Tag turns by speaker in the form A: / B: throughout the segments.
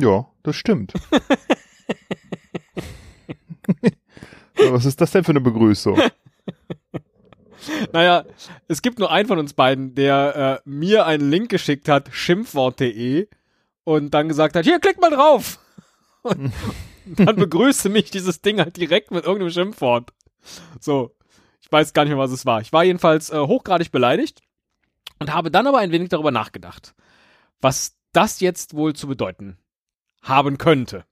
A: Ja, das stimmt. Was ist das denn für eine Begrüßung?
B: Naja, es gibt nur einen von uns beiden, der äh, mir einen Link geschickt hat, schimpfwort.de, und dann gesagt hat, hier, klick mal drauf. Und dann begrüßte mich dieses Ding halt direkt mit irgendeinem Schimpfwort. So, ich weiß gar nicht mehr, was es war. Ich war jedenfalls äh, hochgradig beleidigt und habe dann aber ein wenig darüber nachgedacht, was das jetzt wohl zu bedeuten haben könnte.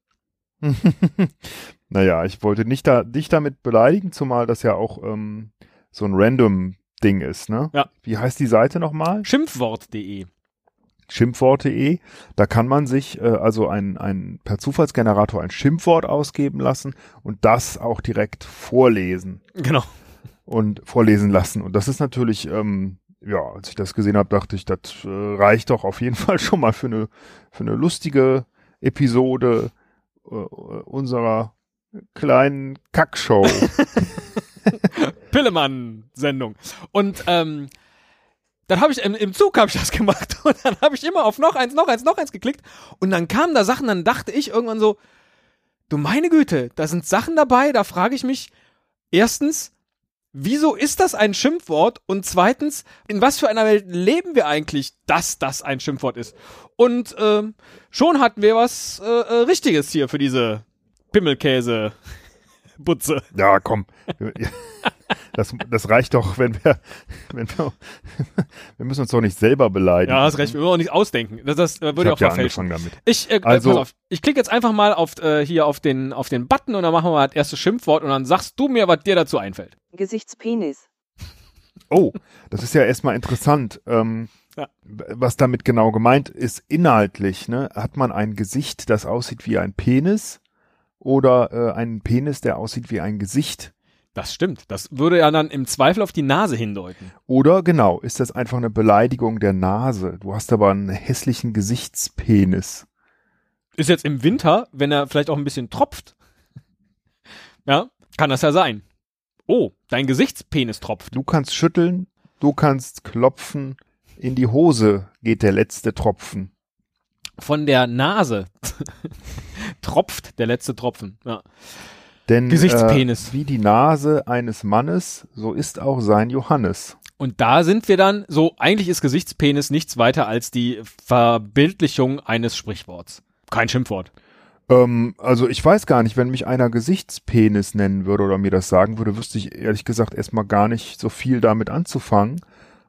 A: naja, ich wollte nicht da, dich damit beleidigen, zumal das ja auch ähm, so ein random Ding ist, ne?
B: Ja.
A: Wie heißt die Seite nochmal?
B: Schimpfwort.de.
A: Schimpfworte.de. Da kann man sich äh, also ein, ein per Zufallsgenerator ein Schimpfwort ausgeben lassen und das auch direkt vorlesen
B: Genau.
A: und vorlesen lassen. Und das ist natürlich, ähm, ja, als ich das gesehen habe, dachte ich, das äh, reicht doch auf jeden Fall schon mal für eine für eine lustige Episode äh, unserer kleinen Kackshow.
B: Pillemann-Sendung. Und ähm, dann habe ich im, im Zug habe ich das gemacht und dann habe ich immer auf noch eins, noch eins, noch eins geklickt und dann kamen da Sachen, dann dachte ich irgendwann so, du meine Güte, da sind Sachen dabei, da frage ich mich erstens, wieso ist das ein Schimpfwort und zweitens, in was für einer Welt leben wir eigentlich, dass das ein Schimpfwort ist? Und ähm, schon hatten wir was äh, äh, Richtiges hier für diese Pimmelkäse. Butze.
A: Ja, komm. Das, das reicht doch, wenn wir, wenn wir, wir müssen uns doch nicht selber beleidigen.
B: Ja, hast recht, wir müssen auch nicht ausdenken. Das, das äh, würde
A: ich
B: auch
A: ja
B: verfälschen.
A: Damit.
B: Ich, äh,
A: also,
B: pass auf, ich klicke jetzt einfach mal auf, äh, hier auf den, auf den Button und dann machen wir mal das erste Schimpfwort und dann sagst du mir, was dir dazu einfällt.
C: Gesichtspenis.
A: Oh, das ist ja erstmal interessant. Ähm,
B: Ja.
A: Was damit genau gemeint ist, inhaltlich, ne? Hat man ein Gesicht, das aussieht wie ein Penis oder äh, einen Penis, der aussieht wie ein Gesicht?
B: Das stimmt. Das würde ja dann im Zweifel auf die Nase hindeuten.
A: Oder genau, ist das einfach eine Beleidigung der Nase? Du hast aber einen hässlichen Gesichtspenis.
B: Ist jetzt im Winter, wenn er vielleicht auch ein bisschen tropft. Ja, kann das ja sein. Oh, dein Gesichtspenis tropft.
A: Du kannst schütteln, du kannst klopfen, in die Hose geht der letzte Tropfen.
B: Von der Nase tropft der letzte Tropfen. Ja.
A: Denn
B: Gesichtspenis.
A: Äh, wie die Nase eines Mannes, so ist auch sein Johannes.
B: Und da sind wir dann, so eigentlich ist Gesichtspenis nichts weiter als die Verbildlichung eines Sprichworts. Kein Schimpfwort.
A: Ähm, also ich weiß gar nicht, wenn mich einer Gesichtspenis nennen würde oder mir das sagen würde, wüsste ich ehrlich gesagt erstmal gar nicht so viel damit anzufangen.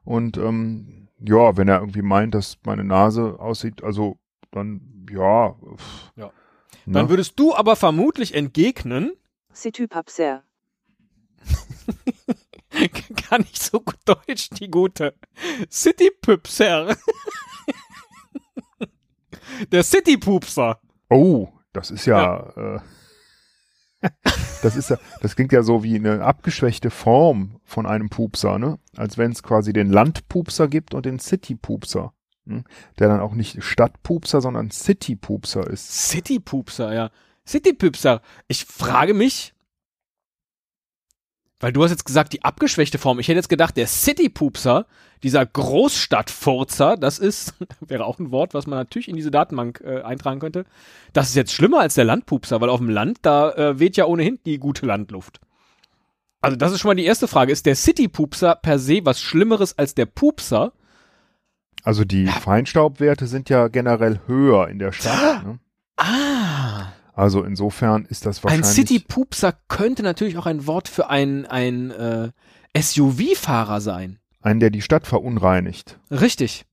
A: Und ähm, ja, wenn er irgendwie meint, dass meine Nase aussieht, also dann ja. Pff,
B: Ja.
A: ne?
B: Dann würdest du aber vermutlich entgegnen,
C: C'est Papser.
B: kann ich so gut Deutsch, die gute City-Püpser. Der City-Pupser.
A: Oh, das ist ja, Äh, das ist ja, das klingt ja so wie eine abgeschwächte Form von einem Pupser, ne? Als wenn es quasi den Landpupser gibt und den City-Pupser. Hm? Der dann auch nicht Stadtpupser, sondern City-Pupser ist.
B: City-Pupser, ja. City-Pupser. Ich frage mich, weil du hast jetzt gesagt, die abgeschwächte Form. Ich hätte jetzt gedacht, der City-Pupser, dieser Großstadtfurzer, das ist, wäre auch ein Wort, was man natürlich in diese Datenbank äh, eintragen könnte. Das ist jetzt schlimmer als der Landpupser, weil auf dem Land, da äh, weht ja ohnehin die gute Landluft. Also das ist schon mal die erste Frage. Ist der City-Pupser per se was Schlimmeres als der Pupser?
A: Also die Feinstaubwerte sind ja generell höher in der Stadt. Ne?
B: Ah.
A: Also insofern ist das
B: Ein
A: wahrscheinlich.
B: City-Pupser könnte natürlich auch ein Wort für einen, ein äh, SUV-Fahrer sein.
A: Einen, der die Stadt verunreinigt.
B: Richtig.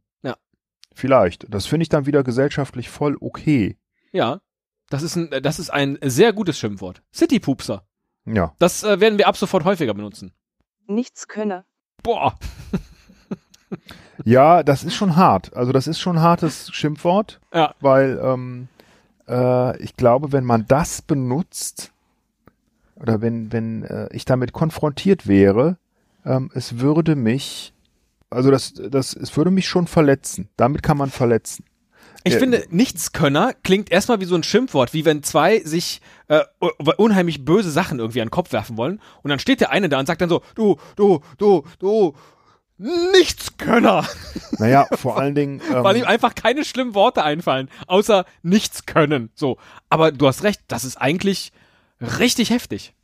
A: Vielleicht. Das finde ich dann wieder gesellschaftlich voll okay.
B: Ja. Das ist ein, das ist ein sehr gutes Schimpfwort. City-Pupser.
A: Ja.
B: Das äh, werden wir ab sofort häufiger benutzen.
C: Nichts könne.
B: Boah.
A: Ja, das ist schon hart. Also das ist schon ein hartes Schimpfwort,
B: Ja.
A: weil ähm, äh, ich glaube, wenn man das benutzt oder wenn wenn äh, ich damit konfrontiert wäre, ähm, es würde mich, also das das es würde mich schon verletzen. Damit kann man verletzen.
B: Ich
A: Äh,
B: finde, Nichtskönner klingt erstmal wie so ein Schimpfwort, wie wenn zwei sich äh, unheimlich böse Sachen irgendwie an den Kopf werfen wollen. Und dann steht der eine da und sagt dann so, du, du, du, du, Nichtskönner.
A: Naja, vor allen Dingen. Ähm,
B: Weil ihm einfach keine schlimmen Worte einfallen, außer nichts können. So. Aber du hast recht, das ist eigentlich richtig heftig.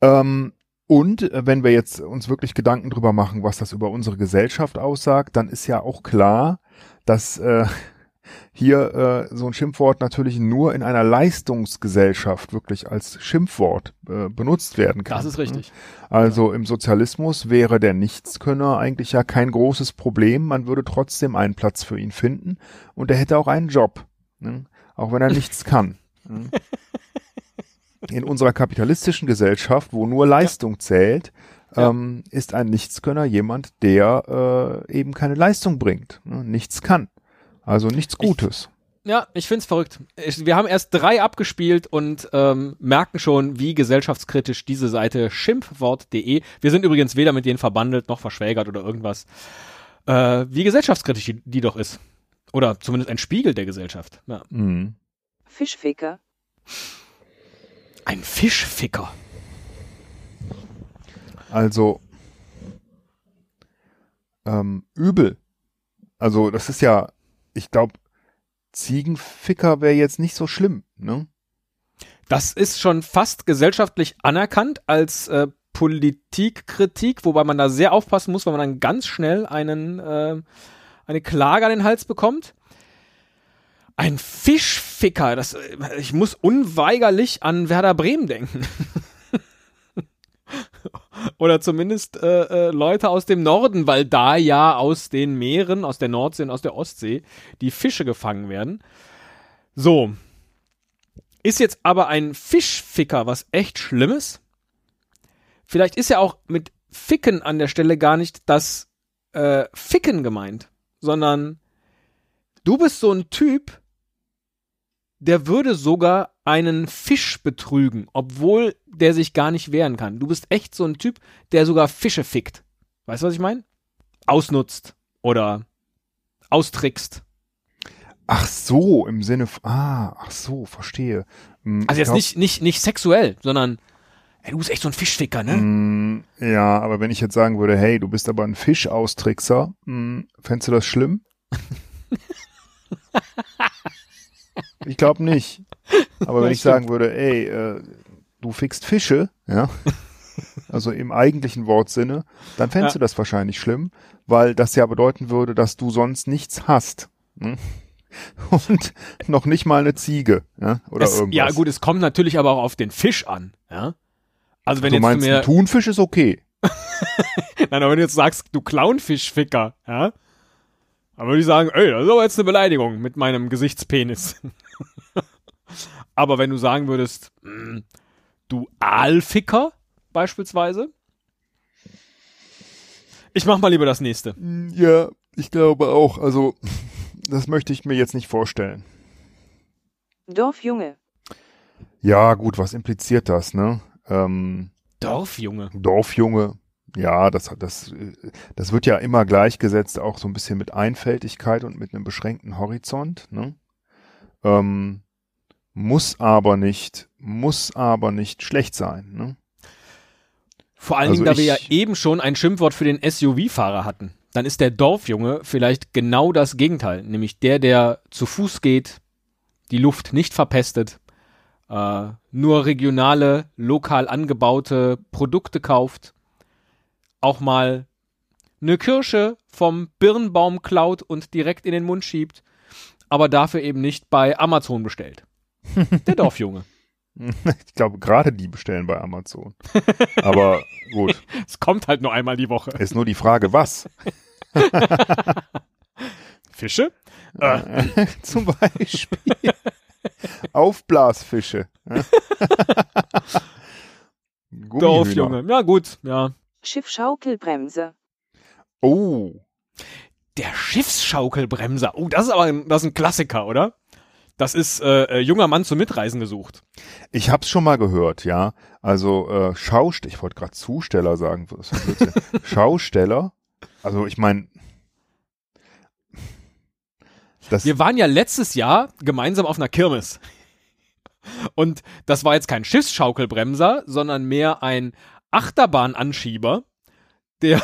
A: Ähm, und äh, wenn wir jetzt uns wirklich Gedanken drüber machen, was das über unsere Gesellschaft aussagt, dann ist ja auch klar, dass äh, hier äh, so ein Schimpfwort natürlich nur in einer Leistungsgesellschaft wirklich als Schimpfwort äh, benutzt werden kann.
B: Das ist richtig.
A: Also im Sozialismus wäre der Nichtskönner eigentlich ja kein großes Problem. Man würde trotzdem einen Platz für ihn finden und er hätte auch einen Job, ne? auch wenn er nichts kann. ne? In unserer kapitalistischen Gesellschaft, wo nur Leistung zählt,
B: Ja.
A: ähm, ist ein Nichtskönner jemand, der äh, eben keine Leistung bringt, ne? nichts kann. Also nichts Gutes.
B: Ja, ich find's verrückt. Ich, wir haben erst drei abgespielt und ähm, merken schon, wie gesellschaftskritisch diese Seite schimpfwort.de, wir sind übrigens weder mit denen verbandelt noch verschwägert oder irgendwas, äh, wie gesellschaftskritisch die, die doch ist. Oder zumindest ein Spiegel der Gesellschaft. Ja.
A: Mhm.
C: Fischficker,
B: Ein Fischficker.
A: Also ähm, übel. Also das ist ja, ich glaube, Ziegenficker wäre jetzt nicht so schlimm, ne?
B: Das ist schon fast gesellschaftlich anerkannt als äh, Politikkritik, wobei man da sehr aufpassen muss, weil man dann ganz schnell einen, äh, eine Klage an den Hals bekommt. Ein Fischficker, das, äh, ich muss unweigerlich an Werder Bremen denken. Oder zumindest äh, äh, Leute aus dem Norden, weil da ja aus den Meeren, aus der Nordsee und aus der Ostsee die Fische gefangen werden. So, ist jetzt aber ein Fischficker was echt Schlimmes? Vielleicht ist ja auch mit Ficken an der Stelle gar nicht das äh, Ficken gemeint, sondern du bist so ein Typ, der würde sogar einen Fisch betrügen, obwohl der sich gar nicht wehren kann. Du bist echt so ein Typ, der sogar Fische fickt. Weißt du, was ich meine? Ausnutzt oder austrickst.
A: Ach so, im Sinne, f- ah, ach so, verstehe. Hm,
B: Also jetzt
A: glaub-
B: nicht, nicht, nicht sexuell, sondern ey, du bist echt so ein Fischficker, ne?
A: Mm, Ja, aber wenn ich jetzt sagen würde, hey, du bist aber ein Fischaustrickser, mm, fändest du das schlimm? ich glaube nicht. Aber wenn ich sagen würde, ey, äh, du fickst Fische, ja, also im eigentlichen Wortsinne, dann fändest
B: Ja.
A: du das wahrscheinlich schlimm, weil das ja bedeuten würde, dass du sonst nichts hast. hm? Und noch nicht mal eine Ziege, ja, oder
B: es,
A: irgendwas.
B: ja, gut, es kommt natürlich aber auch auf den Fisch an, ja. Also wenn
A: du
B: jetzt
A: meinst,
B: du mir,
A: ein Thunfisch ist okay.
B: nein, aber wenn du jetzt sagst, du Clownfischficker, ja, dann würde ich sagen, ey, das ist aber jetzt eine Beleidigung mit meinem Gesichtspenis. Aber wenn du sagen würdest, mh, du Aalficker beispielsweise, ich mach mal lieber das nächste.
A: Mm, Ja, ich glaube auch. Also, das möchte ich mir jetzt nicht vorstellen.
C: Dorfjunge,
A: Ja, gut, was impliziert das, ne? Ähm,
B: Dorfjunge.
A: Dorfjunge, ja, das, das, äh, das wird ja immer gleichgesetzt, auch so ein bisschen mit Einfältigkeit und mit einem beschränkten Horizont, ne? Ähm, muss aber nicht, muss aber nicht schlecht sein, ne?
B: Vor allen
A: Also
B: Dingen, da wir ja eben schon ein Schimpfwort für den SUV-Fahrer hatten. Dann ist der Dorfjunge vielleicht genau das Gegenteil, nämlich der, der zu Fuß geht, die Luft nicht verpestet, äh, nur regionale, lokal angebaute Produkte kauft, auch mal eine Kirsche vom Birnbaum klaut und direkt in den Mund schiebt, aber dafür eben nicht bei Amazon bestellt. Der Dorfjunge.
A: Ich glaube, gerade die bestellen bei Amazon. Aber gut,
B: Es kommt halt nur einmal die Woche.
A: ist nur die Frage, was?
B: Fische? Äh,
A: Zum Beispiel Aufblasfische.
B: Dorfjunge. Ja, gut, ja.
C: Schiffschaukelbremse,
A: Oh,
B: Der Schiffsschaukelbremser. Oh, das ist aber ein, das ist ein Klassiker, oder? Das ist äh, äh, junger Mann zum Mitreisen gesucht.
A: ich hab's schon mal gehört, ja. Also äh, Schausteller, ich wollte gerade Zusteller sagen. Schausteller. Also ich meine,
B: Wir waren ja letztes Jahr gemeinsam auf einer Kirmes. Und das war jetzt kein Schiffsschaukelbremser, sondern mehr ein Achterbahnanschieber, der,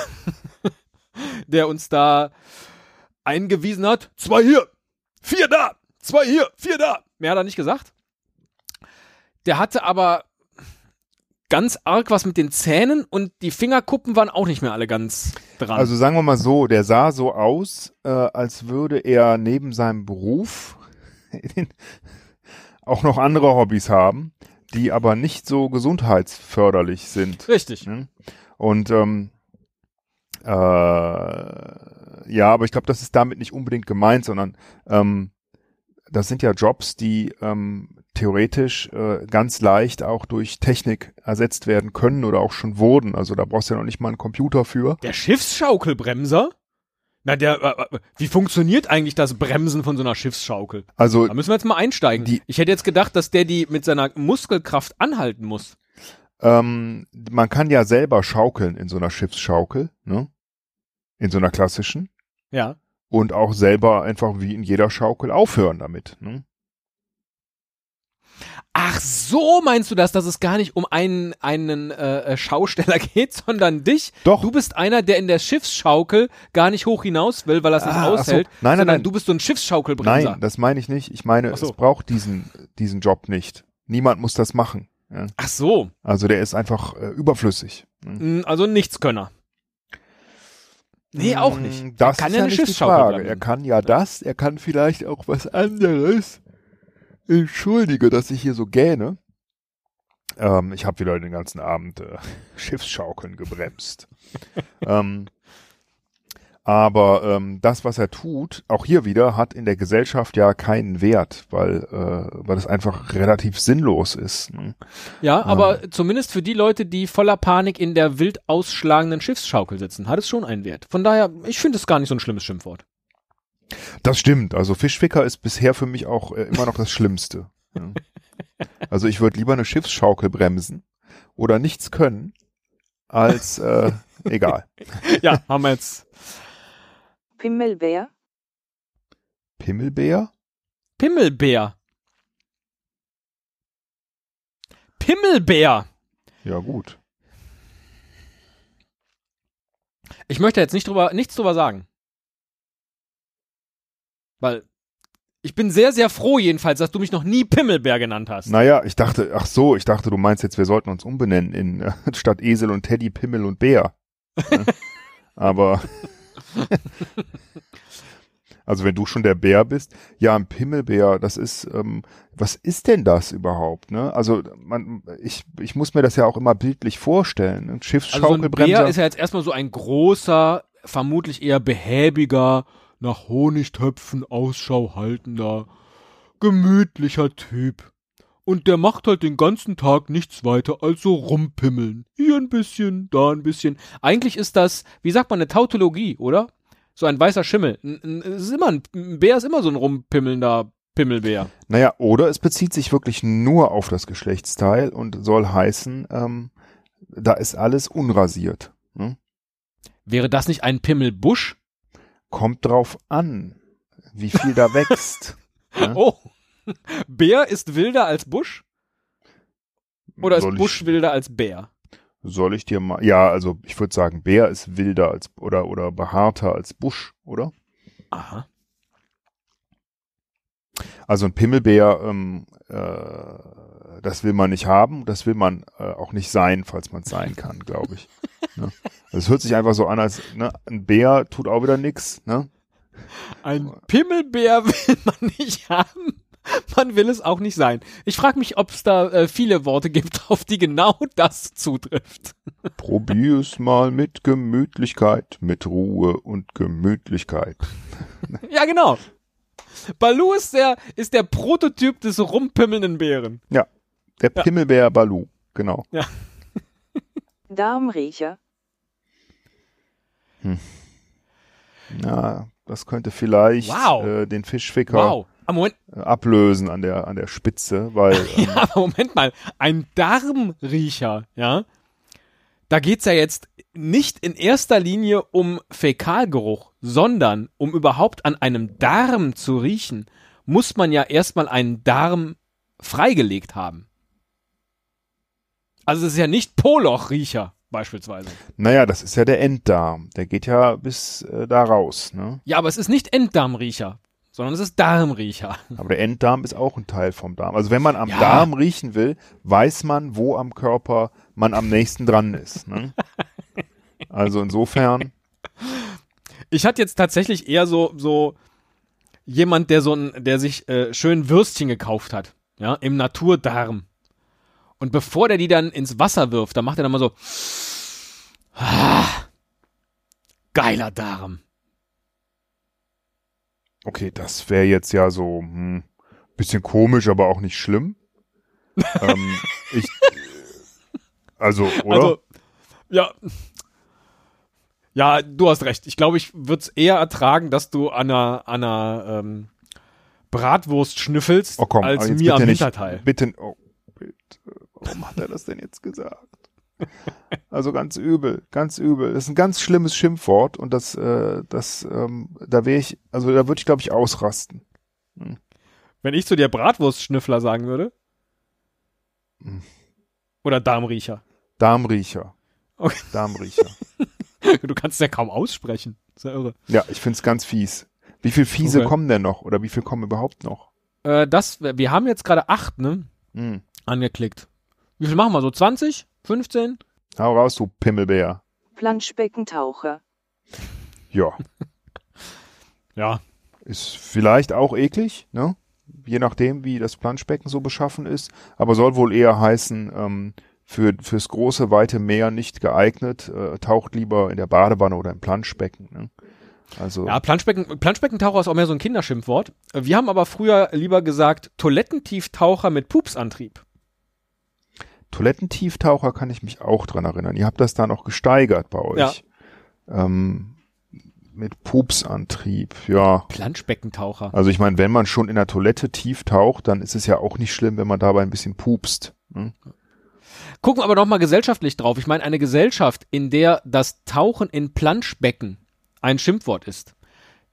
B: der uns da eingewiesen hat. Zwei hier, vier da, zwei hier, vier da. Mehr hat er nicht gesagt. Der hatte aber ganz arg was mit den Zähnen und die Fingerkuppen waren auch nicht mehr alle ganz dran.
A: Also sagen wir mal so, der sah so aus, äh, als würde er neben seinem Beruf auch noch andere Hobbys haben, die aber nicht so gesundheitsförderlich sind.
B: Richtig.
A: Ne? Und ähm, äh, ja, aber ich glaube, das ist damit nicht unbedingt gemeint, sondern ähm, das sind ja Jobs, die ähm, theoretisch äh, ganz leicht auch durch Technik ersetzt werden können oder auch schon wurden. Also da brauchst du ja noch nicht mal einen Computer für.
B: Der Schiffsschaukelbremser? Na, der, äh, äh, wie funktioniert eigentlich das Bremsen von so einer Schiffsschaukel?
A: Also
B: Da müssen wir jetzt mal einsteigen.
A: Die-
B: ich hätte jetzt gedacht, dass der die mit seiner Muskelkraft anhalten muss.
A: ähm, man kann ja selber schaukeln in so einer Schiffsschaukel, ne? In so einer klassischen.
B: Ja.
A: Und auch selber einfach wie in jeder Schaukel aufhören damit. Ne?
B: Ach so, meinst du das, dass es gar nicht um einen, einen äh, äh, Schausteller geht, sondern dich?
A: Doch.
B: Du bist einer, der in der Schiffsschaukel gar nicht hoch hinaus will, weil er es nicht
A: Ah, ach so.
B: aushält.
A: Nein, nein, nein.
B: du bist so ein Schiffsschaukelbremser.
A: Nein, das meine ich nicht. Ich meine,
B: so.
A: es braucht diesen, diesen Job nicht. Niemand muss das machen. Ja?
B: Ach so,
A: Also der ist einfach äh, überflüssig.
B: Mm, also ein Nichtskönner. Nee, auch nicht.
A: Das
B: er kann
A: ist
B: ja
A: ja nicht die Frage. Er kann ja das, er kann vielleicht auch was anderes. Entschuldige, dass ich hier so gähne. Ähm, ich habe wieder den ganzen Abend äh, Schiffsschaukeln gebremst. ähm, aber ähm, das, was er tut, auch hier wieder, hat in der Gesellschaft ja keinen Wert, weil, äh, weil es einfach relativ sinnlos ist. Ne?
B: Ja, aber zumindest für die Leute, die voller Panik in der wild ausschlagenden Schiffsschaukel sitzen, hat es schon einen Wert. Von daher, ich finde es gar nicht so ein schlimmes Schimpfwort.
A: Das stimmt. Also Fischficker ist bisher für mich auch äh, immer noch das Schlimmste. Ja. Also ich würde lieber eine Schiffsschaukel bremsen oder nichts können, als äh, egal.
B: Ja, haben wir jetzt
C: Pimmelbär,
A: Pimmelbär?
B: Pimmelbär. Pimmelbär.
A: Ja gut.
B: Ich möchte jetzt nicht drüber, nichts drüber sagen. Weil ich bin sehr, sehr froh jedenfalls, dass du mich noch nie Pimmelbär genannt hast.
A: Naja, ich dachte, ach so, ich dachte, du meinst jetzt, wir sollten uns umbenennen in äh, statt Esel und Teddy, Pimmel und Bär. Ja. Aber also wenn du schon der Bär bist, ja, ein Pimmelbär, das ist, ähm, was ist denn das überhaupt? Ne? Also man, ich, ich muss mir das ja auch immer bildlich vorstellen. Ein
B: Also so ein
A: Schiffsschaukelbremser.
B: Bär ist ja jetzt erstmal so ein großer, vermutlich eher behäbiger, nach Honigtöpfen Ausschau haltender, gemütlicher Typ. Und der macht halt den ganzen Tag nichts weiter als so rumpimmeln. Hier ein bisschen, da ein bisschen. Eigentlich ist das, wie sagt man, eine Tautologie, oder? So ein weißer Schimmel. Es ist immer ein, ein Bär ist immer so ein rumpimmelnder Pimmelbär.
A: Naja, oder es bezieht sich wirklich nur auf das Geschlechtsteil und soll heißen, ähm, da ist alles unrasiert. Ne?
B: Wäre das nicht ein Pimmelbusch?
A: Kommt drauf an, wie viel da wächst. Ja?
B: Oh. Bär ist wilder als Busch? Oder ist
A: soll
B: Busch
A: ich,
B: wilder als Bär?
A: Soll ich dir mal, ja, also ich würde sagen, Bär ist wilder als oder oder behaarter als Busch, oder?
B: Aha.
A: Also ein Pimmelbär, ähm, äh, das will man nicht haben, das will man äh, auch nicht sein, falls man es sein kann, glaube ich. ne? Also es hört sich einfach so an, als ne, ein Bär tut auch wieder nix, ne?
B: Ein Pimmelbär will man nicht haben. Man will es auch nicht sein. Ich frage mich, ob es da äh, viele Worte gibt, auf die genau das zutrifft.
A: Probier's mal mit Gemütlichkeit, mit Ruhe und Gemütlichkeit.
B: Ja, genau. Balu ist der, ist der Prototyp des rumpimmelnden Bären.
A: Der Pimmelbär Balu, genau.
C: Darmriecher,
A: Ja, das könnte vielleicht
B: Wow.
A: äh, den Fischficker
B: Wow. Ah, Moment,
A: ablösen an der an der Spitze, weil ähm,
B: ja, aber Moment mal. Ein Darmriecher, ja? Da geht's ja jetzt nicht in erster Linie um Fäkalgeruch, sondern um überhaupt an einem Darm zu riechen, muss man ja erstmal einen Darm freigelegt haben. Also es ist ja nicht Polochriecher, beispielsweise.
A: Naja, das ist ja der Enddarm. Der geht ja bis äh, da raus, ne?
B: Ja, aber es ist nicht Enddarmriecher, sondern es ist Darmriecher.
A: Aber der Enddarm ist auch ein Teil vom Darm. Also wenn man am
B: Ja.
A: Darm riechen will, weiß man, wo am Körper man am nächsten dran ist. Ne? Also insofern,
B: Ich hatte jetzt tatsächlich eher so, so jemand, der so ein, der sich äh, schön Würstchen gekauft hat, ja, im Naturdarm. Und bevor der die dann ins Wasser wirft, dann macht er dann mal so, ah, geiler Darm.
A: Okay, das wäre jetzt ja so hm, bisschen komisch, aber auch nicht schlimm. ähm, ich, also, oder?
B: Also, ja. Ja, du hast recht. Ich glaube, ich würde es eher ertragen, dass du an einer, an einer ähm, Bratwurst schnüffelst,
A: oh komm,
B: als mir am
A: nicht,
B: Hinterteil.
A: Bitte, oh, bitte. Warum hat er das denn jetzt gesagt? Also ganz übel, ganz übel. Das ist ein ganz schlimmes Schimpfwort und das, äh, das, ähm, da wäre ich, also da würde ich glaube ich ausrasten.
B: Wenn ich zu dir Bratwurstschnüffler sagen würde.
A: Hm.
B: Oder Darmriecher.
A: Darmriecher.
B: Okay.
A: Darmriecher.
B: Du kannst es ja kaum aussprechen. ist ja irre.
A: Ja, ich find's ganz fies. Wie viel fiese
B: Okay.
A: kommen denn noch? Oder wie viel kommen überhaupt noch?
B: Äh, das, wir haben jetzt gerade acht, ne?
A: Hm.
B: Angeklickt. Wie viel machen wir? So 20? 15?
A: Hau raus, du Pimmelbär.
C: Planschbeckentaucher,
A: Ja,
B: Ja.
A: ist vielleicht auch eklig, ne? Je nachdem, wie das Planschbecken so beschaffen ist. Aber soll wohl eher heißen, ähm, für, fürs große, weite Meer nicht geeignet. Äh, taucht lieber in der Badewanne oder im Planschbecken. Ne? Also,
B: Ja, Planschbecken, Planschbeckentaucher ist auch mehr so ein Kinderschimpfwort. Wir haben aber früher lieber gesagt Toilettentieftaucher mit Pupsantrieb.
A: Toilettentieftaucher kann ich mich auch dran erinnern. Ihr habt das da noch gesteigert bei euch. Ähm, mit Pupsantrieb, ja.
B: Planschbeckentaucher.
A: Also ich meine, wenn man schon in der Toilette tief taucht, dann ist es ja auch nicht schlimm, wenn man dabei ein bisschen pupst. Ne?
B: Gucken wir aber noch mal gesellschaftlich drauf. Ich meine, eine Gesellschaft, in der das Tauchen in Planschbecken ein Schimpfwort ist,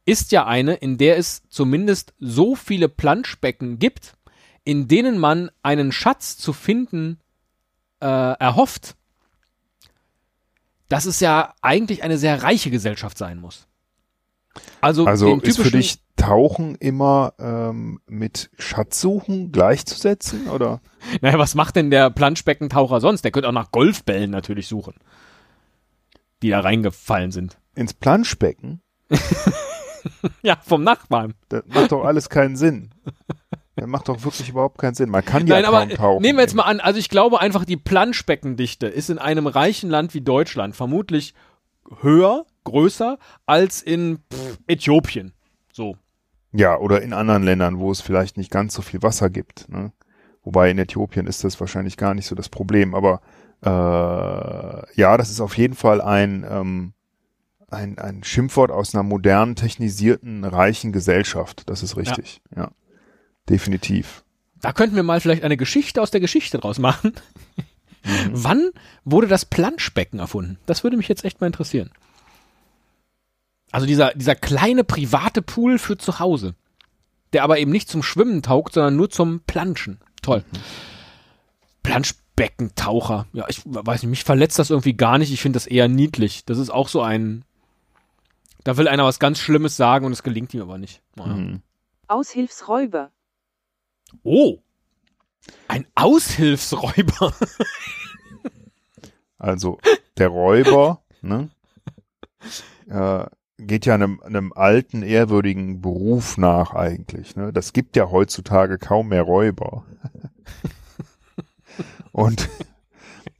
B: ist ja eine, in der es zumindest so viele Planschbecken gibt, in denen man einen Schatz zu finden äh, erhofft, dass es ja eigentlich eine sehr reiche Gesellschaft sein muss. Also,
A: Also ist für dich Tauchen immer ähm, mit Schatzsuchen gleichzusetzen oder?
B: Naja, was macht denn der Planschbeckentaucher sonst? Der könnte auch nach Golfbällen natürlich suchen, die da reingefallen sind.
A: Ins Planschbecken?
B: Ja, vom Nachbarn.
A: Das macht doch alles keinen Sinn. Das macht doch wirklich überhaupt keinen Sinn. Man kann ja
B: Nein,
A: kaum
B: aber
A: tauchen.
B: nehmen wir jetzt mal an, also ich glaube einfach, die Planschbeckendichte ist in einem reichen Land wie Deutschland vermutlich höher, größer als in pff, Äthiopien. So.
A: Ja, oder in anderen Ländern, wo es vielleicht nicht ganz so viel Wasser gibt. Ne? Wobei in Äthiopien ist das wahrscheinlich gar nicht so das Problem. Aber äh, ja, das ist auf jeden Fall ein, ähm, ein, ein Schimpfwort aus einer modernen, technisierten, reichen Gesellschaft. Das ist richtig. Ja, definitiv.
B: Da könnten wir mal vielleicht eine Geschichte aus der Geschichte draus machen. Wann wurde das Planschbecken erfunden? Das würde mich jetzt echt mal interessieren. Also dieser, dieser kleine private Pool für zu Hause, der aber eben nicht zum Schwimmen taugt, sondern nur zum Planschen. Toll. Planschbeckentaucher. Ja, ich weiß nicht, mich verletzt das irgendwie gar nicht. Ich finde das eher niedlich. Das ist auch so ein. Da will einer was ganz Schlimmes sagen und es gelingt ihm aber nicht. Naja.
A: Mhm.
C: Aushilfsräuber,
B: Oh. Ein Aushilfsräuber.
A: Also der Räuber ne, äh, geht ja einem, einem alten, ehrwürdigen Beruf nach eigentlich. Ne? Das gibt ja heutzutage kaum mehr Räuber. Und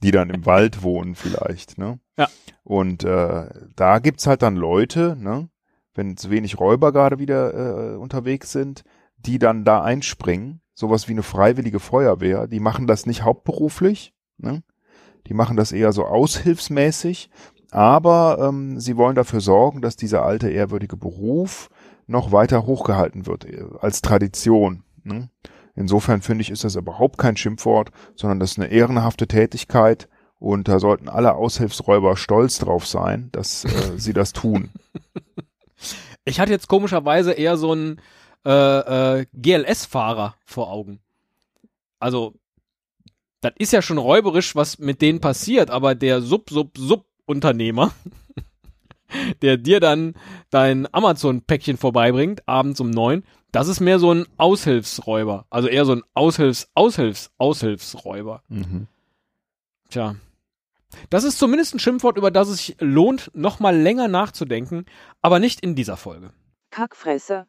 A: die dann im Wald wohnen vielleicht. Ne?
B: Ja.
A: Und äh, da gibt's halt dann Leute, ne, wenn zu wenig Räuber gerade wieder äh, unterwegs sind, die dann da einspringen. Sowas wie eine freiwillige Feuerwehr. Die machen das nicht hauptberuflich. Ne? Die machen das eher so aushilfsmäßig, aber ähm, sie wollen dafür sorgen, dass dieser alte ehrwürdige Beruf noch weiter hochgehalten wird äh, als Tradition. Ne? Insofern finde ich, ist das überhaupt kein Schimpfwort, sondern das ist eine ehrenhafte Tätigkeit und da sollten alle Aushilfsräuber stolz drauf sein, dass äh, sie das tun.
B: Ich hatte jetzt komischerweise eher so einen äh, äh, GLS-Fahrer vor Augen. Also das ist ja schon räuberisch, was mit denen passiert, aber der Sub-Sub-Sub-Unternehmer, der dir dann dein Amazon-Päckchen vorbeibringt, abends um neun, das ist mehr so ein Aushilfsräuber. Also eher so ein Aushilfs-, Aushilfs-, Aushilfsräuber.
A: Mhm.
B: Tja. Das ist zumindest ein Schimpfwort, über das es sich lohnt, nochmal länger nachzudenken, aber nicht in dieser Folge.
C: Kackfresser,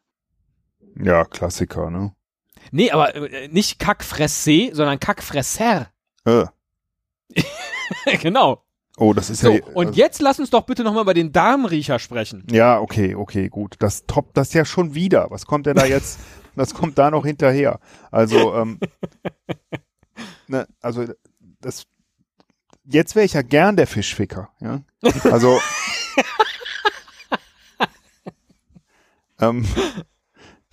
A: Ja, Klassiker, ne?
B: Nee, aber äh, nicht Kackfresse, sondern Kackfresser.
A: Äh.
B: genau.
A: Oh, das ist
B: So,
A: ja.
B: und jetzt lass uns doch bitte nochmal über den Darmriecher sprechen.
A: Ja, okay, okay, gut. Das toppt das ja schon wieder. Was kommt denn da jetzt? was kommt da noch hinterher? Also, ähm, ne, also das. Jetzt wäre ich ja gern der Fischficker, ja. Also. ähm,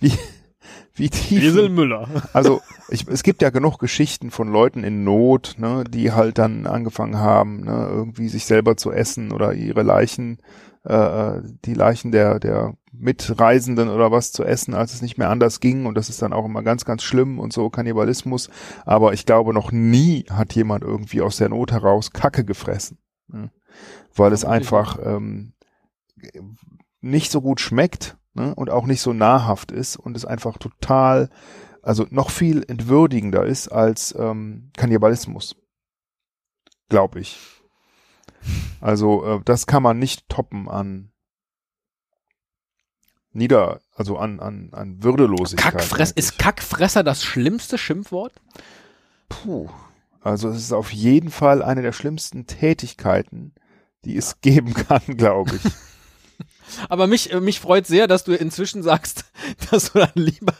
A: wie, wie tief.
B: Esel Müller.
A: Also ich, es gibt ja genug Geschichten von Leuten in Not, ne, die halt dann angefangen haben, ne, irgendwie sich selber zu essen oder ihre Leichen, äh, die Leichen der der Mitreisenden oder was zu essen, als es nicht mehr anders ging. Und das ist dann auch immer ganz, ganz schlimm und so Kannibalismus. Aber ich glaube, noch nie hat jemand irgendwie aus der Not heraus Kacke gefressen, ne, weil es einfach ähm, nicht so gut schmeckt ne, und auch nicht so nahrhaft ist und es einfach total also noch viel entwürdigender ist als ähm, Kannibalismus. Glaube ich. Also äh, das kann man nicht toppen an nieder, also an an an Würdelosigkeit.
B: Kackfress, ist Kackfresser das schlimmste Schimpfwort?
A: Puh. Also es ist auf jeden Fall eine der schlimmsten Tätigkeiten, die es geben kann, glaube ich.
B: Aber mich, äh, mich freut sehr, dass du inzwischen sagst, dass du dann lieber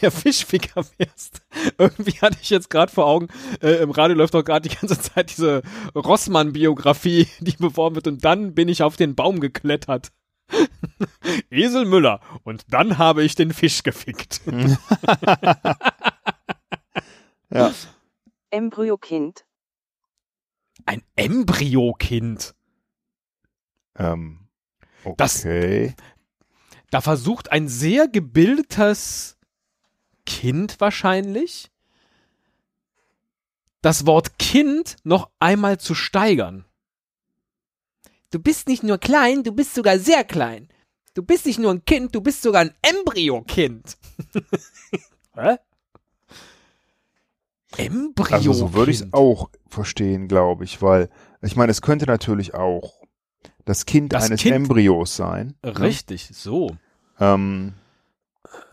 B: der Fischficker wärst. Irgendwie hatte ich jetzt gerade vor Augen, äh, im Radio läuft doch gerade die ganze Zeit diese Rossmann-Biografie, die beworben wird und dann bin ich auf den Baum geklettert. Esel Müller. Und dann habe ich den Fisch gefickt.
A: ja.
C: Embryokind,
B: Ein Embryokind.
A: Ähm,
B: Das-
A: okay.
B: Da versucht ein sehr gebildetes Kind wahrscheinlich das Wort Kind noch einmal zu steigern. Du bist nicht nur klein, du bist sogar sehr klein. Du bist nicht nur ein Kind, du bist sogar ein Embryokind. Hä? Embryokind.
A: Also so würde ich es auch verstehen, glaube ich, weil ich meine, es könnte natürlich auch das Kind
B: Das
A: eines
B: Kind-
A: Embryos sein. ne?
B: Richtig, so.
A: Ähm,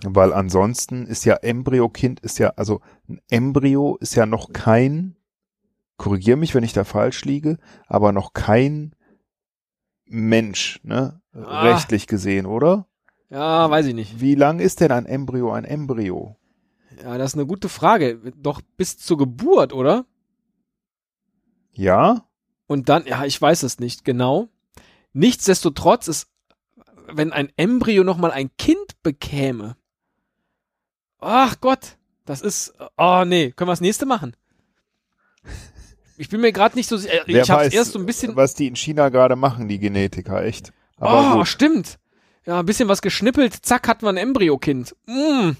A: weil ansonsten ist ja Embryokind ist ja, also ein Embryo ist ja noch kein, korrigier mich, wenn ich da falsch liege, aber noch kein Mensch, ne?
B: Ah.
A: Rechtlich gesehen, oder?
B: Ja, weiß ich nicht.
A: Wie lang ist denn ein Embryo ein Embryo?
B: Ja, das ist eine gute Frage. Doch bis zur Geburt, oder?
A: Ja?
B: Und dann, ja, ich weiß es nicht genau. Nichtsdestotrotz ist, wenn ein Embryo nochmal ein Kind bekäme. Ach Gott, das ist, oh nee, können wir das nächste machen? Ich bin mir gerade nicht so sicher.
A: Wer
B: Ich hab's
A: weiß,
B: erst so ein bisschen,
A: was die in China gerade machen, die Genetiker, echt. Aber
B: oh,
A: gut.
B: stimmt. Ja, ein bisschen was geschnippelt, zack, hatten wir ein Embryokind. Mm.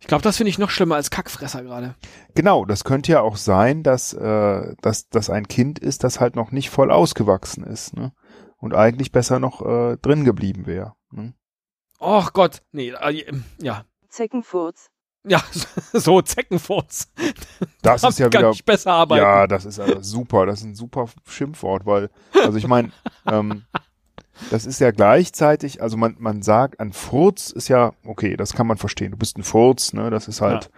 B: Ich glaube, das finde ich noch schlimmer als Kackfresser gerade.
A: Genau, das könnte ja auch sein, dass, äh, dass das ein Kind ist, das halt noch nicht voll ausgewachsen ist, ne? Und eigentlich besser noch äh, drin geblieben wäre. Ne?
B: Och Gott, nee, äh, ja.
C: Zeckenfurz,
B: Ja, so Zeckenfurz.
A: Das ist ja wieder.
B: besser arbeiten.
A: Ja, das ist also super. Das ist ein super Schimpfwort, weil, also ich meine, ähm, das ist ja gleichzeitig, also man, man sagt, ein Furz ist ja, okay, das kann man verstehen. Du bist ein Furz, ne? Das ist halt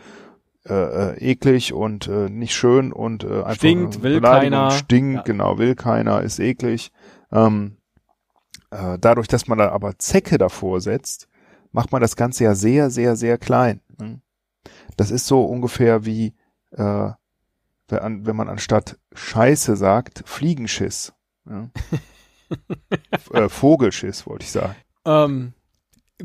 A: äh, äh, eklig und äh, nicht schön und äh, einfach
B: Stinkt, will keiner.
A: Stinkt,
B: Ja.
A: genau, will keiner, ist eklig. Ähm, äh, dadurch, dass man da aber Zecke davor setzt, macht man das Ganze ja sehr, sehr, sehr klein. Ne? Das ist so ungefähr wie äh, wenn wenn man anstatt Scheiße sagt, Fliegenschiss. Ja. Äh, Vogelschiss, wollte ich sagen.
B: Ähm,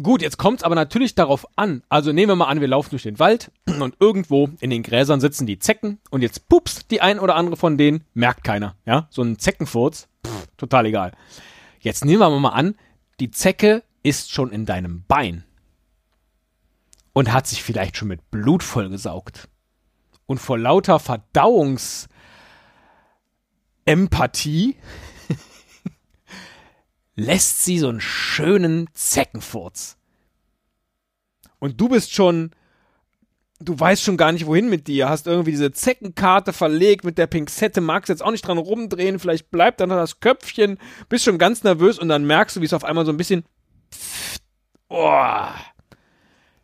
B: gut, jetzt kommt es aber natürlich darauf an. Also nehmen wir mal an, wir laufen durch den Wald und irgendwo in den Gräsern sitzen die Zecken und jetzt pupst die ein oder andere von denen, merkt keiner. Ja, so ein Zeckenfurz, pff, total egal. Jetzt nehmen wir mal an, die Zecke ist schon in deinem Bein und hat sich vielleicht schon mit Blut vollgesaugt. Und vor lauter Verdauungsempathie lässt sie so einen schönen Zeckenfurz. Und du bist schon, du weißt schon gar nicht, wohin mit dir. Hast irgendwie diese Zeckenkarte verlegt mit der Pinzette, magst jetzt auch nicht dran rumdrehen, vielleicht bleibt dann noch das Köpfchen, bist schon ganz nervös und dann merkst du, wie es auf einmal so ein bisschen. Oh.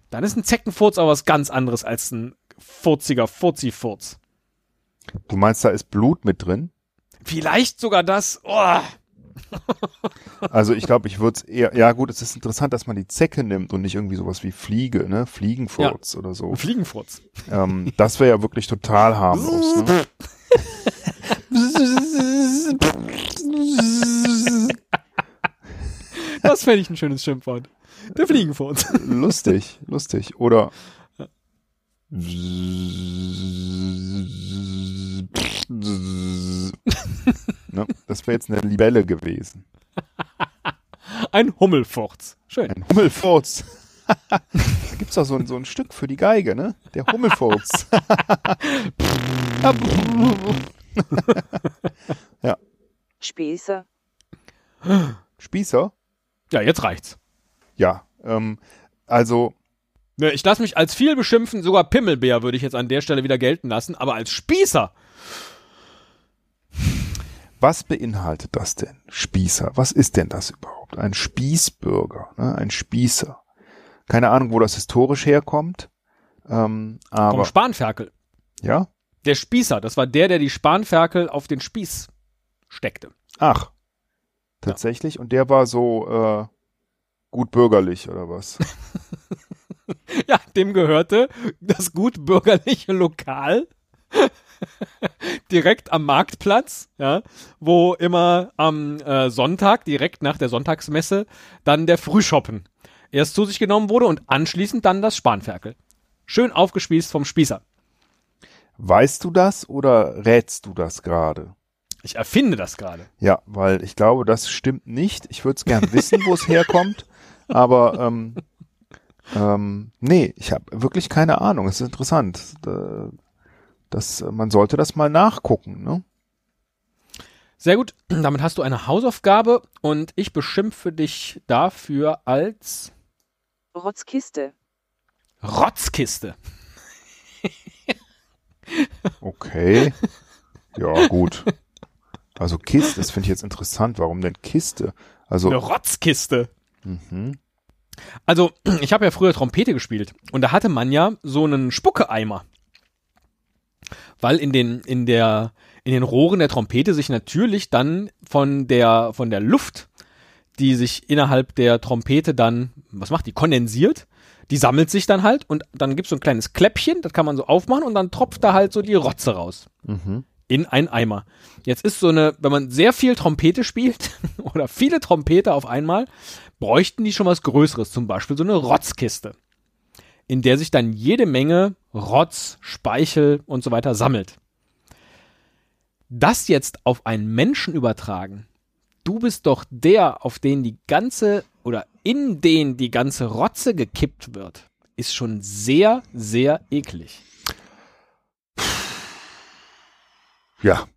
B: Dann ist ein Zeckenfurz aber was ganz anderes als ein furziger Furzi-Furz.
A: Du meinst, da ist Blut mit drin?
B: Vielleicht sogar das. Oh.
A: Also ich glaube, ich würde es eher, ja gut, es ist interessant, dass man die Zecke nimmt und nicht irgendwie sowas wie Fliege, ne? Fliegenfurz oder so.
B: Fliegenfurz.
A: Ähm, das wäre ja wirklich total harmlos. Ne?
B: Das fände ich ein schönes Schimpfwort. Der Fliegenfurz.
A: lustig, lustig. Oder ne? Das wäre jetzt eine Libelle gewesen.
B: Ein Hummelfurz. Schön.
A: Ein Hummelfurz. da gibt's doch so ein, so ein Stück für die Geige, ne? Der Hummelfurz.
C: Spießer,
A: Spießer?
B: Ja, jetzt reicht's.
A: Ja. Ähm, also,
B: Ne, Ich lasse mich als viel beschimpfen, sogar Pimmelbär würde ich jetzt an der Stelle wieder gelten lassen, aber als Spießer.
A: Was beinhaltet das denn? Spießer. Was ist denn das überhaupt? Ein Spießbürger, ne? ein Spießer. Keine Ahnung, wo das historisch herkommt. Ähm,
B: Vom
A: aber,
B: Spanferkel.
A: ja?
B: Der Spießer, das war der, der die Spanferkel auf den Spieß steckte.
A: Ach. Tatsächlich. Und der war so, äh, gut bürgerlich oder was?
B: Ja, dem gehörte das gut bürgerliche Lokal direkt am Marktplatz, ja, wo immer am äh, Sonntag, direkt nach der Sonntagsmesse, dann der Frühschoppen erst zu sich genommen wurde und anschließend dann das Spanferkel. Schön aufgespießt vom Spießer.
A: Weißt du das oder rätst du das gerade?
B: Ich erfinde das gerade.
A: Ja, weil ich glaube, das stimmt nicht. Ich würde es gern wissen, wo es herkommt, aber ähm, ähm, nee, ich habe wirklich keine Ahnung. Es ist interessant. Äh, Das, man sollte das mal nachgucken. Ne?
B: Sehr gut. Damit hast du eine Hausaufgabe und ich beschimpfe dich dafür als
C: Rotzkiste,
B: Rotzkiste.
A: Okay. Ja, gut. Also Kiste, das finde ich jetzt interessant. Warum denn Kiste? Also,
B: Eine Rotzkiste.
A: mhm.
B: Also, ich habe ja früher Trompete gespielt und da hatte man ja so einen Spuckeeimer. Weil in den, in der, in den Rohren der Trompete sich natürlich dann von der, von der Luft, die sich innerhalb der Trompete dann, was macht die, kondensiert, die sammelt sich dann halt und dann gibt's so ein kleines Kläppchen, das kann man so aufmachen und dann tropft da halt so die Rotze raus
A: Mhm.
B: in einen Eimer. Jetzt ist so eine, wenn man sehr viel Trompete spielt oder viele Trompete auf einmal, bräuchten die schon was Größeres, zum Beispiel so eine Rotzkiste, in der sich dann jede Menge Rotz, Speichel und so weiter sammelt. Das jetzt auf einen Menschen übertragen, du bist doch der, auf den die ganze oder in den die ganze Rotze gekippt wird, ist schon sehr, sehr eklig.
A: Ja,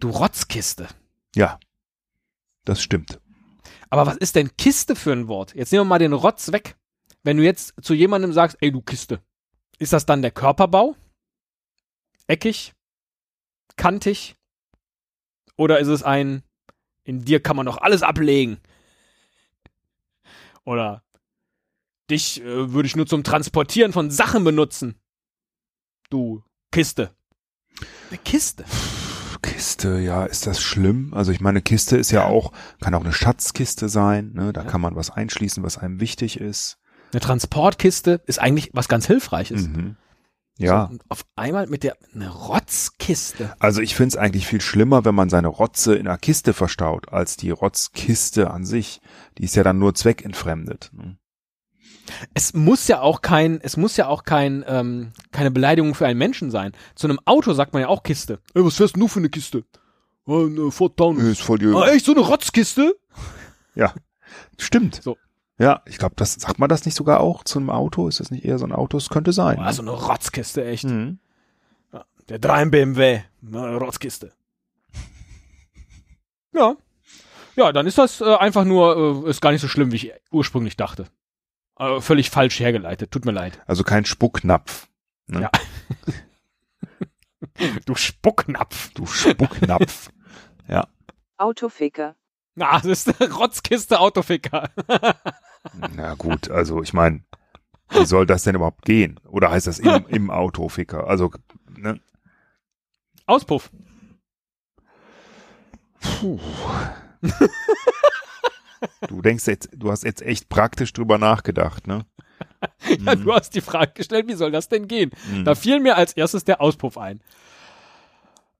B: Du Rotzkiste.
A: ja. Das stimmt.
B: Aber was ist denn Kiste für ein Wort? Jetzt nehmen wir mal den Rotz weg. Wenn du jetzt zu jemandem sagst, ey du Kiste, ist das dann der Körperbau? Eckig? Kantig? Oder ist es ein, in dir kann man doch alles ablegen? Oder dich äh, würde ich nur zum Transportieren von Sachen benutzen. Du Kiste. Eine Kiste.
A: Kiste, ja, ist das schlimm? Also ich meine, Kiste ist ja auch, kann auch eine Schatzkiste sein, ne? Da
B: Ja.
A: kann man was einschließen, was einem wichtig ist.
B: Eine Transportkiste ist eigentlich was ganz Hilfreiches.
A: Mhm. Ja,
B: So, und auf einmal mit der eine Rotzkiste.
A: also ich finde es eigentlich viel schlimmer, wenn man seine Rotze in einer Kiste verstaut, als die Rotzkiste an sich. Die ist ja dann nur zweckentfremdet. Ne?
B: Es muss ja auch kein, es muss ja auch kein, ähm, keine Beleidigung für einen Menschen sein. Zu einem Auto sagt man ja auch Kiste. Ey, was fährst du nur für eine Kiste? Oh, eine Ford Taunus.
A: Ist voll die,
B: Ah, echt so eine Rotzkiste?
A: ja, stimmt.
B: So.
A: Ja, ich glaube, das sagt man das nicht sogar auch zu einem Auto? Ist das nicht eher so ein Auto? Es könnte sein.
B: Oh, so eine Rotzkiste, echt.
A: Mhm.
B: Der 3 BMW. Na, Rotzkiste. Ja. Ja, dann ist das äh, einfach nur, äh, ist gar nicht so schlimm, wie ich ursprünglich dachte. Äh, völlig falsch hergeleitet. Tut mir leid.
A: Also kein Spucknapf. Ne?
B: Ja. Du Spucknapf.
A: Du Spucknapf. ja.
C: Autoficker.
B: Na, das ist eine Rotzkiste Autoficker.
A: Na gut, also ich meine, wie soll das denn überhaupt gehen? Oder heißt das im, im Autoficker? Also, ne?
B: Auspuff.
A: Puh. Du denkst jetzt, du hast jetzt echt praktisch drüber nachgedacht, ne?
B: Ja, du hast die Frage gestellt, wie soll das denn gehen?
A: Mhm.
B: Da fiel mir als erstes der Auspuff ein.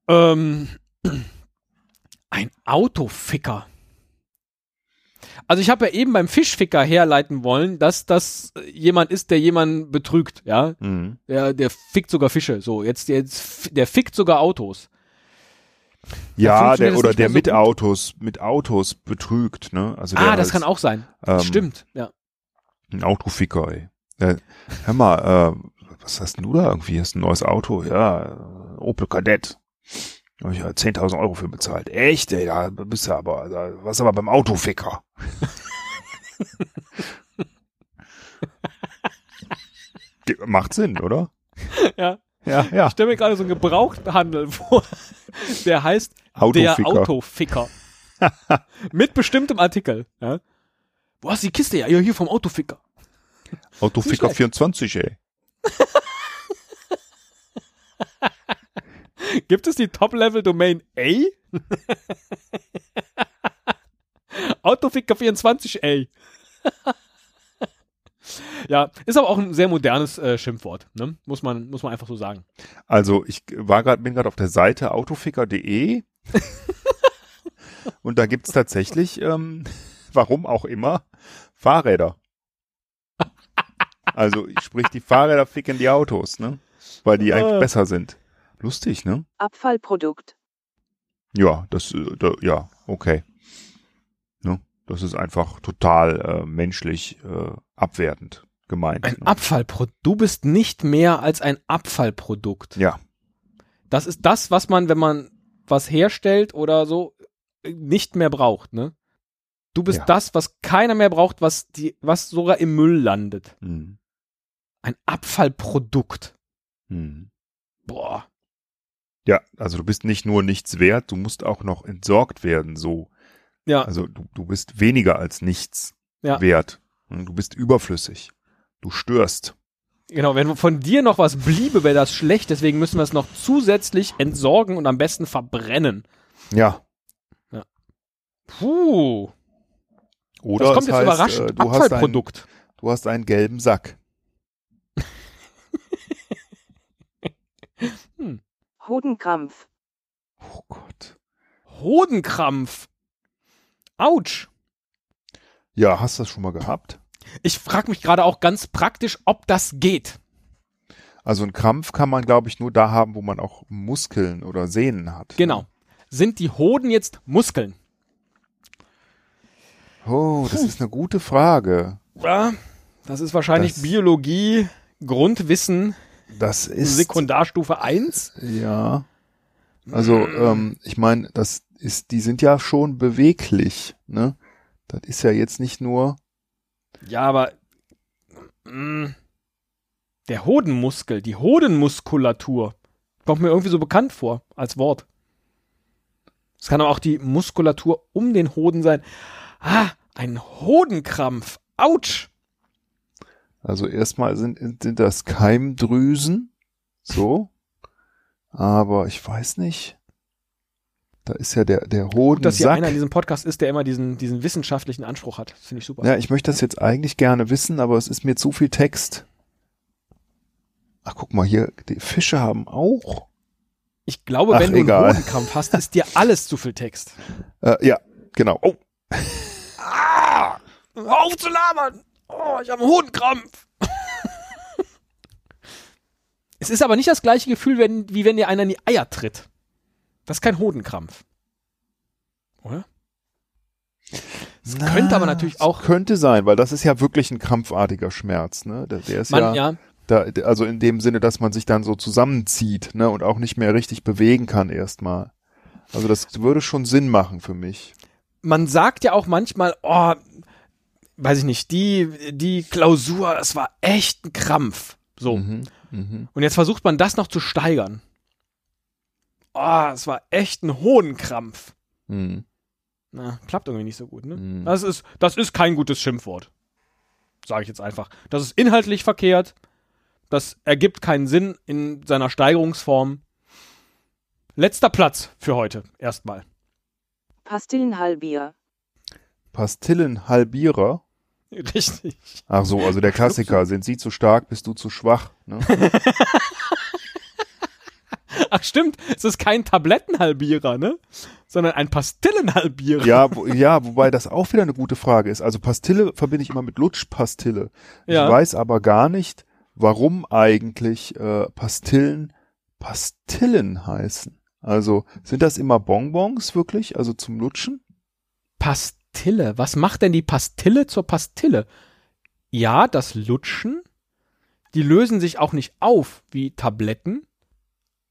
B: Ähm, ein Autoficker. Also ich habe ja eben beim Fischficker herleiten wollen, dass das jemand ist, der jemanden betrügt, ja.
A: Mhm.
B: Der, der fickt sogar Fische. So, jetzt, jetzt der fickt sogar Autos.
A: Ja, der oder der
B: so
A: mit
B: gut.
A: Autos, mit Autos betrügt, ne? Also
B: Ah, das
A: als-
B: kann auch sein.
A: ähm,
B: Stimmt, ja.
A: Ein Autoficker, ey. Ja, hör mal, äh, was hast denn du da irgendwie? Hast du ein neues Auto? Ja, Opel Kadett. Da hab ich ja 10.000 Euro für bezahlt. Echt, ey, da bist du aber, da, was aber beim Autoficker. Macht Sinn, oder?
B: Ja.
A: Ja, ja.
B: Ich stelle mir gerade so einen Gebrauchthandel vor, der heißt der
A: Autoficker.
B: Autoficker. Mit bestimmtem Artikel. Ja. Wo hast du die Kiste? Ja, hier vom Autoficker.
A: Autoficker
B: Nicht
A: 24, ey.
B: Gibt es die Top-Level-Domain A? Autoficker 24 A. ja, ist aber auch ein sehr modernes äh, Schimpfwort, ne? Muss man, muss man einfach so sagen.
A: Also ich war grad, bin gerade auf der Seite autoficker.de und da gibt's tatsächlich, ähm, warum auch immer, Fahrräder. Also sprich, die Fahrräder ficken die Autos, ne? Weil die eigentlich
B: Ah.
A: besser sind. Lustig, ne?
C: Abfallprodukt.
A: Ja, das, äh, da, ja, okay. Ne? Das ist einfach total äh, menschlich äh, abwertend gemeint.
B: Ein
A: ne?
B: Abfallprodukt. Du bist nicht mehr als ein Abfallprodukt.
A: Ja,
B: Das ist das, was man, wenn man was herstellt oder so, nicht mehr braucht, ne? Du bist
A: Ja.
B: das, was keiner mehr braucht, was die, was sogar im Müll landet.
A: hm.
B: Ein Abfallprodukt.
A: Hm.
B: Boah.
A: Ja, also du bist nicht nur nichts wert, du musst auch noch entsorgt werden, so.
B: Ja,
A: Also du, du bist weniger als nichts
B: Ja.
A: wert. Hm, Du bist überflüssig. Du störst.
B: genau. Wenn von dir noch was bliebe, wäre das schlecht. Deswegen müssen wir es noch zusätzlich entsorgen und am besten verbrennen.
A: Ja.
B: Puh.
A: Oder
B: Das kommt jetzt
A: heißt,
B: überraschend.
A: äh, du, hast ein,
B: Abfallprodukt.
A: du hast einen gelben Sack.
C: Hodenkrampf.
A: Oh Gott.
B: Hodenkrampf. Autsch.
A: Ja, hast du das schon mal gehabt?
B: Ich frage mich gerade auch ganz praktisch, ob das geht.
A: Also ein Krampf kann man, glaube ich, nur da haben, wo man auch Muskeln oder Sehnen hat.
B: Genau. Sind die Hoden jetzt Muskeln?
A: Oh, das ist eine gute Frage.
B: Ja, das ist wahrscheinlich
A: Das-
B: Biologie, Grundwissen,
A: Das ist
B: Sekundarstufe 1.
A: ja. Also ähm, ich meine, das ist, die sind ja schon beweglich. Ne, das ist ja jetzt nicht nur.
B: Ja, aber mh, der Hodenmuskel, die Hodenmuskulatur, kommt mir irgendwie so bekannt vor als Wort. Es kann aber auch die Muskulatur um den Hoden sein. Ah, ein Hodenkrampf. Autsch.
A: Also erstmal sind, sind das Keimdrüsen, so. Aber ich weiß nicht. Da ist ja der, der
B: Gut, dass hier einer in diesem Podcast ist, der immer diesen, diesen wissenschaftlichen Anspruch hat. Finde ich super.
A: Ja, ich möchte das jetzt eigentlich gerne wissen, aber es ist mir zu viel Text. Ach, guck mal hier, die Fische haben auch.
B: Ich glaube,
A: Ach,
B: wenn du
A: egal.
B: einen Hodenkrampf hast, ist dir alles zu viel Text.
A: Äh, ja, genau. Oh,
B: Ah, hör auf zu labern. Oh, ich habe einen Hodenkrampf. es ist aber nicht das gleiche Gefühl, wenn, wie wenn dir einer in die Eier tritt. Das ist kein Hodenkrampf. Oder? Es könnte aber natürlich auch,
A: Könnte sein, weil das ist ja wirklich ein krampfartiger Schmerz, ne? Der, der ist
B: man,
A: ja,
B: ja,
A: Da, also in dem Sinne, dass man sich dann so zusammenzieht, ne, und auch nicht mehr richtig bewegen kann erstmal. Also das würde schon Sinn machen für mich.
B: Man sagt ja auch manchmal, oh, weiß ich nicht, die, die Klausur, das war echt ein Krampf. So.
A: Mhm, mhm.
B: Und jetzt versucht man das noch zu steigern. Oh, es war echt ein hohen Krampf.
A: Mhm.
B: Na, klappt irgendwie nicht so gut, ne?
A: Mhm.
B: Das ist, das ist kein gutes Schimpfwort. Sage ich jetzt einfach. Das ist inhaltlich verkehrt. Das ergibt keinen Sinn in seiner Steigerungsform. Letzter Platz für heute. Erstmal.
C: Pastillenhalbier.
A: Pastillenhalbierer.
B: Richtig.
A: Ach so, also der Klassiker. Sind sie zu stark, bist du zu schwach. Ne?
B: Ach stimmt, es ist kein Tablettenhalbierer, ne? Sondern ein Pastillenhalbierer.
A: Ja, wo, ja, wobei das auch wieder eine gute Frage ist. Also Pastille verbinde ich immer mit Lutschpastille.
B: Ja.
A: Ich weiß aber gar nicht, warum eigentlich äh, Pastillen Pastillen heißen. Also sind das immer Bonbons wirklich, also zum Lutschen?
B: Pastille. Was macht denn die Pastille zur Pastille? Ja, das Lutschen. Die lösen sich auch nicht auf wie Tabletten.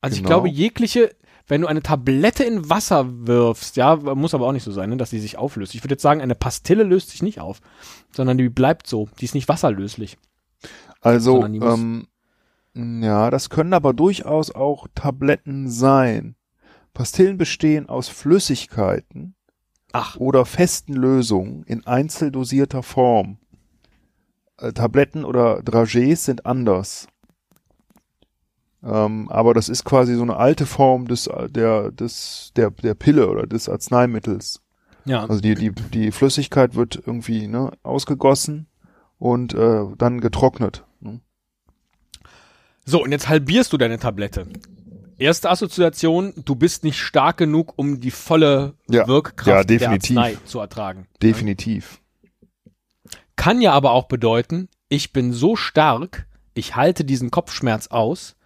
B: Also ich
A: Genau.
B: glaube, jegliche, wenn du eine Tablette in Wasser wirfst, ja, muss aber auch nicht so sein, ne, dass die sich auflöst. Ich würde jetzt sagen, eine Pastille löst sich nicht auf, sondern die bleibt so. Die ist nicht wasserlöslich.
A: Also, ähm, ja, das können aber durchaus auch Tabletten sein. Pastillen bestehen aus Flüssigkeiten
B: Ach,
A: oder festen Lösungen in einzeldosierter Form. Äh, Tabletten oder Dragees sind anders. Ähm, aber das ist quasi so eine alte Form des, äh, der, des, der, der Pille oder des Arzneimittels.
B: ja.
A: Also die, die, die Flüssigkeit wird irgendwie ne, ausgegossen und äh, dann getrocknet. Ne?
B: So, und jetzt halbierst du deine Tablette. Erste Assoziation, du bist nicht stark genug, um die volle
A: Ja.
B: Wirkkraft
A: Ja,
B: der. Arznei zu ertragen.
A: Definitiv.
B: Kann ja aber auch bedeuten, ich bin so stark, ich halte diesen Kopfschmerz aus,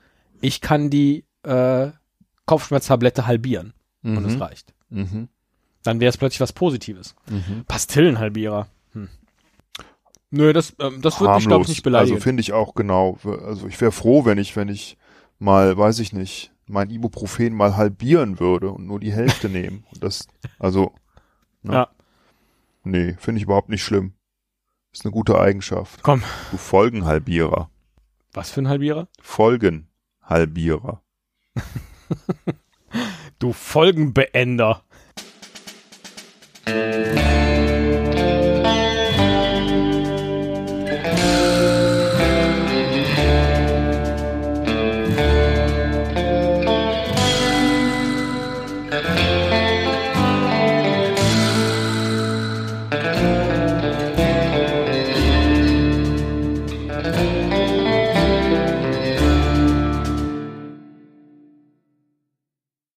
B: ich kann die äh, Kopfschmerztablette halbieren und es
A: Mhm.
B: reicht.
A: Mhm.
B: Dann wäre es plötzlich was Positives.
A: Mhm.
B: Pastillenhalbierer. Hm. Nö, das, ähm, das wird mich, glaube ich, nicht beleidigen.
A: Also finde ich auch genau. Also ich wäre froh, wenn ich, wenn ich mal, weiß ich nicht, mein Ibuprofen mal halbieren würde und nur die Hälfte nehmen. Und das, also, ne?
B: ja.
A: Nee, finde ich überhaupt nicht schlimm. Ist eine gute Eigenschaft.
B: Komm.
A: Du Folgenhalbierer.
B: Was für ein Halbierer?
A: Folgenhalbierer.
B: du Folgenbeender. Äh.